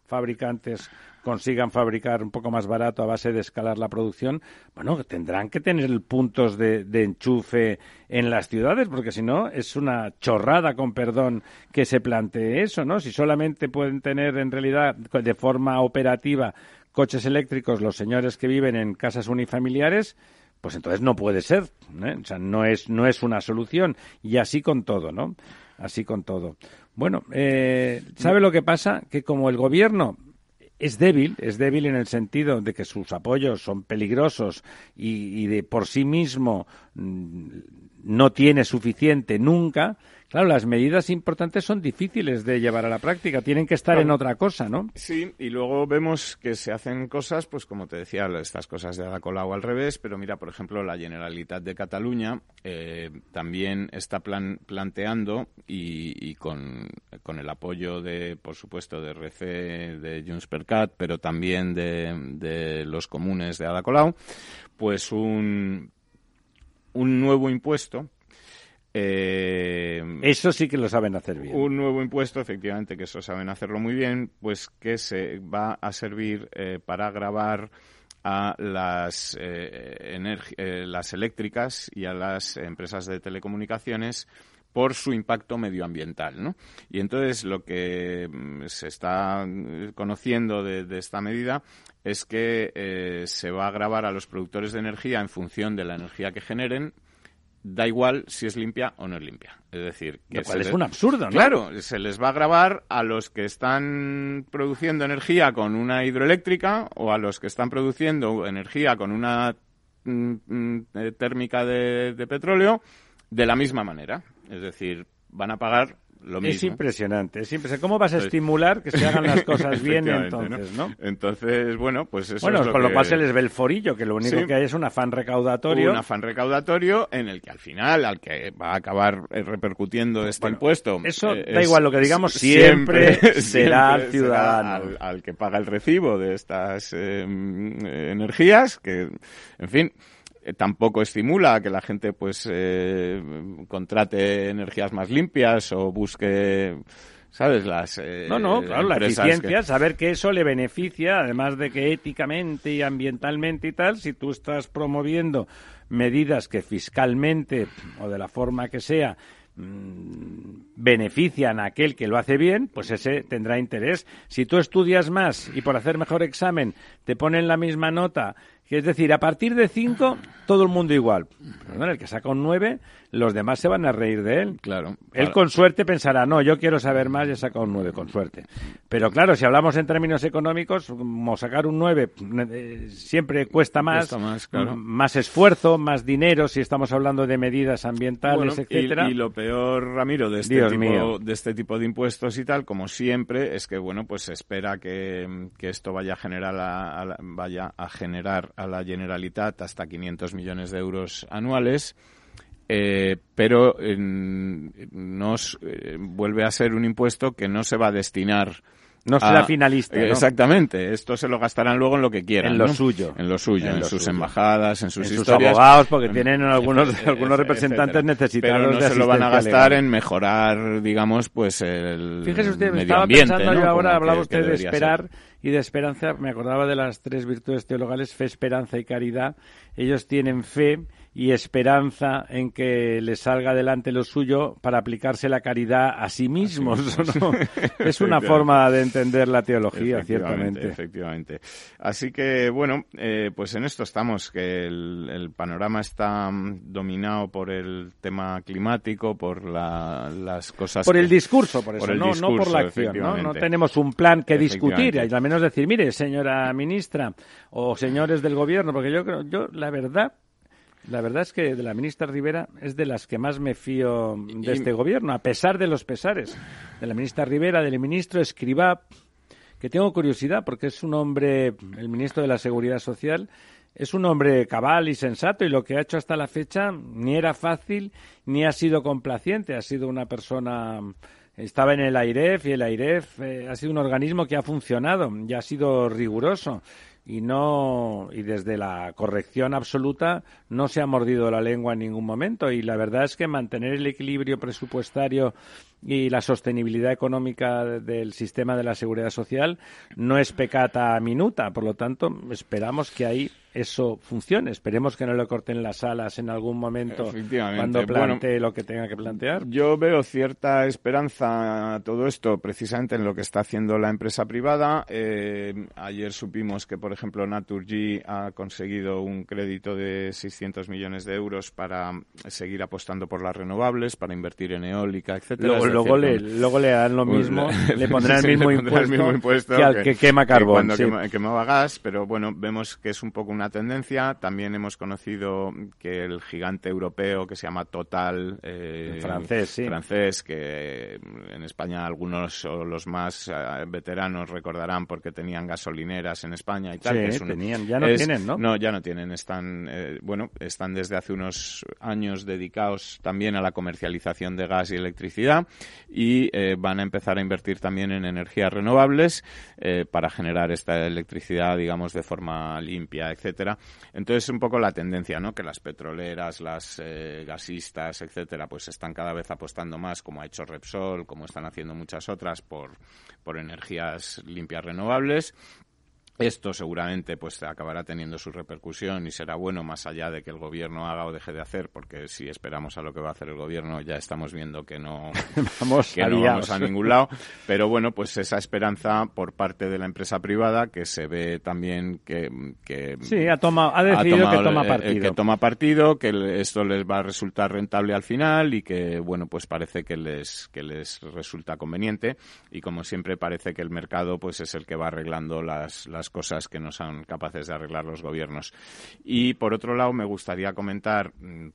fabricantes consigan fabricar un poco más barato a base de escalar la producción, bueno, tendrán que tener puntos de, enchufe en las ciudades, porque si no es una chorrada, con perdón, que se plantee eso, ¿no? Si solamente pueden tener en realidad de forma operativa coches eléctricos los señores que viven en casas unifamiliares, pues entonces no puede ser, ¿eh? o sea, no es, no es una solución. Y así con todo, ¿no? Así con todo. Bueno, eh, ¿sabe lo que pasa? Que como el gobierno es débil, es débil en el sentido de que sus apoyos son peligrosos y, y de por sí mismo mm, no tiene suficiente nunca, Claro, las medidas importantes son difíciles de llevar a la práctica, tienen que estar en otra cosa, ¿no? Sí, y luego vemos que se hacen cosas, pues como te decía, estas cosas de Ada Colau al revés, pero mira, por ejemplo, la Generalitat de Cataluña eh, también está planteando, y, con, el apoyo de, por supuesto, de RC, de Junts per Cat, pero también de, de los comunes de Ada Colau, pues un, un nuevo impuesto eh, eso sí que lo saben hacer bien. Un nuevo impuesto, efectivamente, que eso saben hacerlo muy bien, pues que se va a servir eh, para grabar a las, eh, las eléctricas y a las empresas de telecomunicaciones por su impacto medioambiental. ¿no? Y entonces lo que mm, se está conociendo de, de esta medida es que se va a grabar a los productores de energía en función de la energía que generen da igual si es limpia o no es limpia. Es decir, que es un absurdo, ¿no? Claro, se les va a grabar a los que están produciendo energía con una hidroeléctrica o a los que están produciendo energía con una mm, mm, eh, térmica de petróleo de la misma manera. Es decir, van a pagar es impresionante, es impresionante. ¿Cómo vas a estimular que se hagan las cosas bien entonces, ¿no? Entonces, bueno, pues eso Bueno, es lo con lo cual se les ve el forillo, que lo único que hay es un afán recaudatorio. Un afán recaudatorio en el que al final, al que va a acabar eh, repercutiendo este impuesto... Eso eh, da igual lo que digamos, siempre, será el ciudadano. al, que paga el recibo de estas eh, energías, que, en fin... Eh, tampoco estimula a que la gente pues eh, contrate energías más limpias o busque ¿sabes? Las, eh, no, no, claro, la eficiencia, saber que eso le beneficia, además de que éticamente y ambientalmente y tal, si tú estás promoviendo medidas que fiscalmente o de la forma que sea mm, benefician a aquel que lo hace bien, pues ese tendrá interés. Si tú estudias más y por hacer mejor examen te ponen la misma nota es decir, a partir de 5, todo el mundo igual. el que saca un 9, los demás se van a reír de él. Claro. Él con suerte pensará, no, yo quiero saber más y he sacado un 9, con suerte. Pero claro, si hablamos en términos económicos, como sacar un 9 eh, siempre cuesta más, más, esfuerzo, más dinero, si estamos hablando de medidas ambientales, etcétera. Y, lo peor, Ramiro, de este, tipo, de este tipo de impuestos y tal, como siempre, es que, bueno, pues se espera que, esto vaya a generar, vaya a generar a la Generalitat hasta 500 millones de euros anuales. Eh, pero nos eh, vuelve a ser un impuesto que no se va a destinar no será finalista. Exactamente. Esto se lo gastarán luego en lo que quieran. En lo suyo. En lo suyo, en, sus embajadas, en sus en sus abogados, porque tienen algunos, algunos representantes necesitados Pero no se lo van a gastar en mejorar, digamos, pues el Fíjese usted, me estaba pensando yo ahora, hablaba usted de esperar y de esperanza. Me acordaba de las tres virtudes teologales, fe, esperanza y caridad. Ellos tienen fe y esperanza en que les salga adelante lo suyo para aplicarse la caridad a sí mismos. es una forma de entender la teología, ciertamente. Efectivamente. Así que, bueno, eh, pues en esto estamos, que el, panorama está mm, dominado por el tema climático, por las cosas... Por el discurso, por eso, no, no, por la acción. ¿no? tenemos un plan que discutir, y al menos decir, mire, señora ministra o señores del gobierno, porque yo creo, yo la verdad la verdad es que de la ministra Rivera es de las que más me fío de este gobierno, a pesar de los pesares. De la ministra Rivera, del ministro Escribá, que tengo curiosidad porque es un hombre, el ministro de la Seguridad Social, es un hombre cabal y sensato y lo que ha hecho hasta la fecha ni era fácil ni ha sido complaciente. Ha sido una persona estaba en el AIREF y el AIREF eh, ha sido un organismo que ha funcionado y ha sido riguroso y no y desde la corrección absoluta no se ha mordido la lengua en ningún momento y la verdad es que mantener el equilibrio presupuestario y la sostenibilidad económica del sistema de la seguridad social no es pecata minuta. Por lo tanto, esperamos que ahí eso funcione. Esperemos que no le corten las alas en algún momento cuando plantee lo que tenga que plantear. Yo veo cierta esperanza a todo esto precisamente en lo que está haciendo la empresa privada. Eh, ayer supimos que, por ejemplo, Naturgy ha conseguido un crédito de 600 millones de euros para seguir apostando por las renovables, para invertir en eólica, etcétera luego, le, luego le dan lo pues mismo, le, pondrán el, mismo impuesto que al que, quema carbón. cuando quemaba gas, pero bueno, vemos que es un poco una tendencia. También hemos conocido que el gigante europeo que se llama Total, eh, francés, sí. francés, que en España algunos o los más eh, veteranos recordarán porque tenían gasolineras en España y tal. Sí, tenían, ya no tienen, ¿no? No, ya no tienen. Están, eh, bueno, están desde hace unos años dedicados también a la comercialización de gas y electricidad y van a empezar a invertir también en energías renovables para generar esta electricidad, digamos, de forma limpia, etcétera. Entonces, un poco la tendencia, ¿no? Que las petroleras, las eh, gasistas, etcétera, pues están cada vez apostando más, como ha hecho Repsol, como están haciendo muchas otras, por, por energías limpias renovables esto seguramente pues acabará teniendo su repercusión y será bueno más allá de que el gobierno haga o deje de hacer, porque si esperamos a lo que va a hacer el gobierno ya estamos viendo que no vamos, que no vamos a ningún lado. Pero bueno, pues esa esperanza por parte de la empresa privada que se ve también que, que sí ha tomado ha decidido que toma partido, que toma partido, que esto les va a resultar rentable al final y que bueno pues parece que les que les resulta conveniente. Y como siempre parece que el mercado pues es el que va arreglando las las cosas que no son capaces de arreglar los gobiernos. Y por otro lado, me gustaría comentar mm,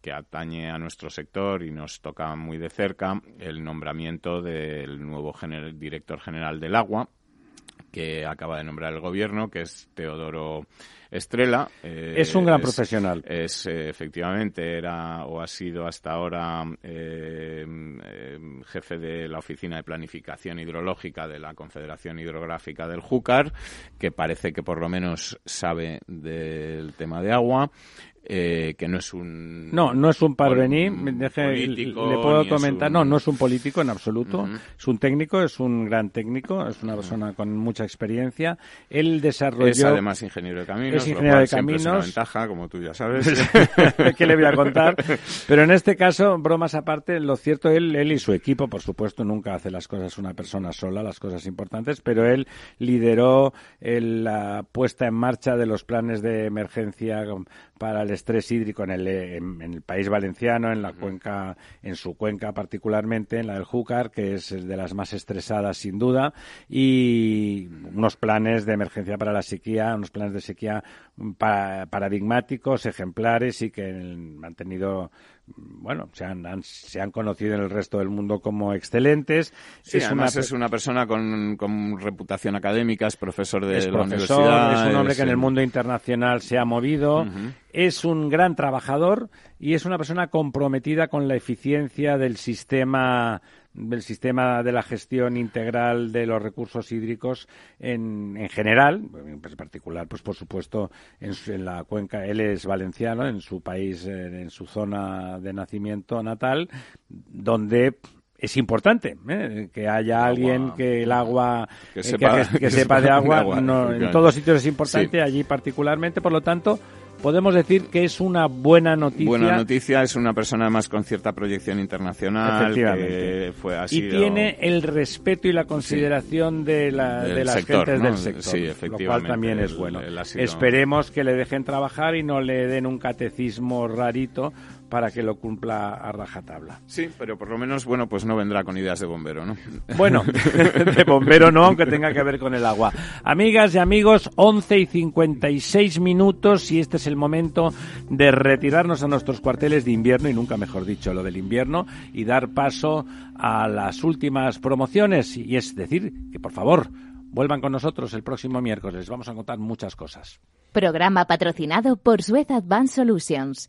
que, atañe a nuestro sector y nos toca muy de cerca el nombramiento del nuevo director general del agua que acaba de nombrar el gobierno, que es Teodoro Estrella. Eh, es un gran profesional. Es eh, efectivamente era o ha sido hasta ahora eh, jefe de la oficina de planificación hidrológica de la Confederación Hidrográfica del Júcar, que parece que por lo menos sabe del tema de agua. Eh, que no es un no no es un parvení le puedo comentar no no es un político en absoluto es un técnico es un gran técnico es una persona con mucha experiencia él desarrolló es además ingeniero de caminos es ingeniero de caminos es una ventaja como tú ya sabes. Qué le voy a contar pero en este caso bromas aparte lo cierto él él y su equipo por supuesto nunca hace las cosas una persona sola las cosas importantes pero él lideró la puesta en marcha de los planes de emergencia para el estrés hídrico en el, en, el país valenciano, en la cuenca, en su cuenca particularmente, en la del Júcar, que es de las más estresadas sin duda, y unos planes de emergencia para la sequía, unos planes de sequía paradigmáticos, ejemplares y que han tenido bueno, se han, se han conocido en el resto del mundo como excelentes. Sí, es además una, es una persona con, con, reputación académica, es profesor de la universidad. Es un hombre que en el mundo internacional se ha movido, es un gran trabajador y es una persona comprometida con la eficiencia del sistema del sistema de la gestión integral de los recursos hídricos en, en general, en particular, pues por supuesto, en, la cuenca, él es valenciano, en su país, en, su zona de nacimiento natal, donde es importante ¿eh? que haya alguien que el agua que eh, sepa, de agua, en todos sitios es importante allí particularmente. Por lo tanto podemos decir que es una buena noticia. Buena noticia, es una persona más con cierta proyección internacional. Que fue, y tiene el respeto y la consideración de, la, de las gentes del sector. Sí, efectivamente. Lo cual también es bueno. Esperemos que le dejen trabajar y no le den un catecismo rarito para que lo cumpla a rajatabla. Sí, pero por lo menos, bueno, pues no vendrá con ideas de bombero, ¿no? Bueno, de bombero no, aunque tenga que ver con el agua. Amigas y amigos, 11 y 56 minutos y este es el momento de retirarnos a nuestros cuarteles de invierno, y nunca mejor dicho lo del invierno, y dar paso a las últimas promociones, y es decir, que por favor, vuelvan con nosotros el próximo miércoles, les vamos a contar muchas cosas. Programa patrocinado por Suez Advanced Solutions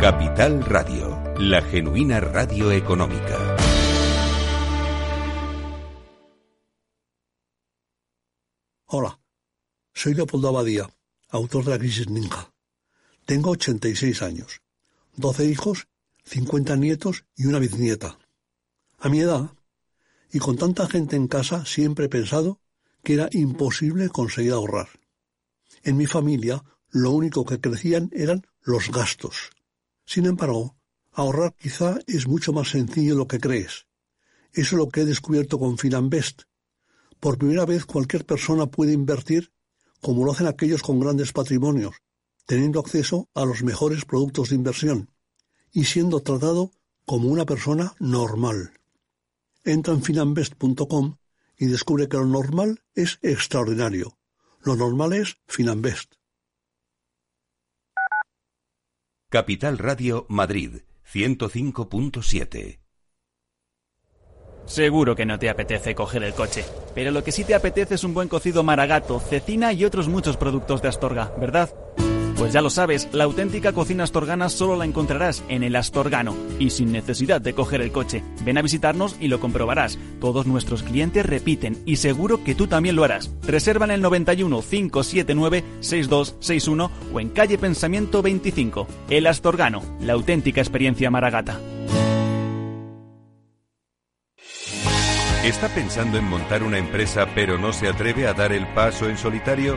Capital Radio, la genuina radio económica. Hola, soy Leopoldo Abadía, autor de La Crisis Ninja. Tengo 86 años, 12 hijos, 50 nietos y una bisnieta. A mi edad, y con tanta gente en casa, siempre he pensado que era imposible conseguir ahorrar. En mi familia, lo único que crecían eran los gastos. Sin embargo, ahorrar quizá es mucho más sencillo de lo que crees. Eso es lo que he descubierto con Finanbest. Por primera vez cualquier persona puede invertir como lo hacen aquellos con grandes patrimonios, teniendo acceso a los mejores productos de inversión y siendo tratado como una persona normal. Entra en finanbest.com y descubre que lo normal es extraordinario. Lo normal es Finanbest. Capital Radio Madrid 105.7 Seguro que no te apetece coger el coche, pero lo que sí te apetece es un buen cocido maragato, cecina y otros muchos productos de Astorga, ¿verdad? Pues ya lo sabes, la auténtica cocina astorgana solo la encontrarás en el Astorgano y sin necesidad de coger el coche. Ven a visitarnos y lo comprobarás. Todos nuestros clientes repiten y seguro que tú también lo harás. Reserva en el 91 579 6261 o en calle Pensamiento 25. El Astorgano, la auténtica experiencia maragata. ¿Está pensando en montar una empresa pero no se atreve a dar el paso en solitario?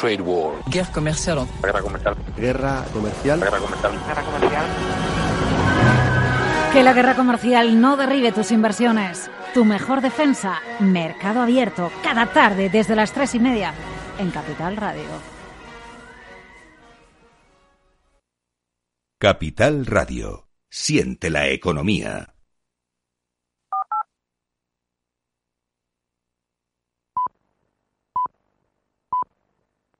Trade war. Guerra comercial. Guerra comercial. Guerra comercial. Guerra comercial. Guerra comercial. Que la guerra comercial no derribe tus inversiones. Tu mejor defensa, Mercado Abierto, cada tarde desde las tres y media en Capital Radio. Capital Radio. Siente la economía.